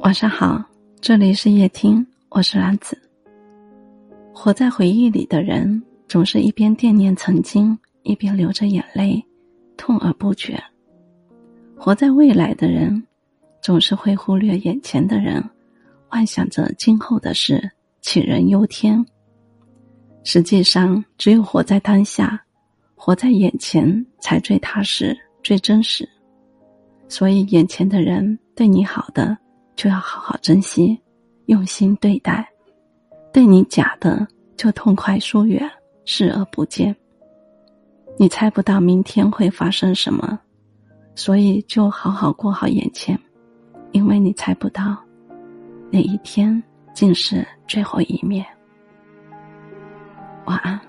晚上好，这里是夜听，我是兰子。活在回忆里的人，总是一边惦念曾经，一边流着眼泪，痛而不决；活在未来的人，总是会忽略眼前的人，幻想着今后的事，杞人忧天。实际上，只有活在当下，活在眼前，才最踏实、最真实。所以，眼前的人对你好的，就要好好珍惜，用心对待；对你假的，就痛快疏远，视而不见。你猜不到明天会发生什么，所以就好好过好眼前，因为你猜不到哪一天竟是最后一面。晚安。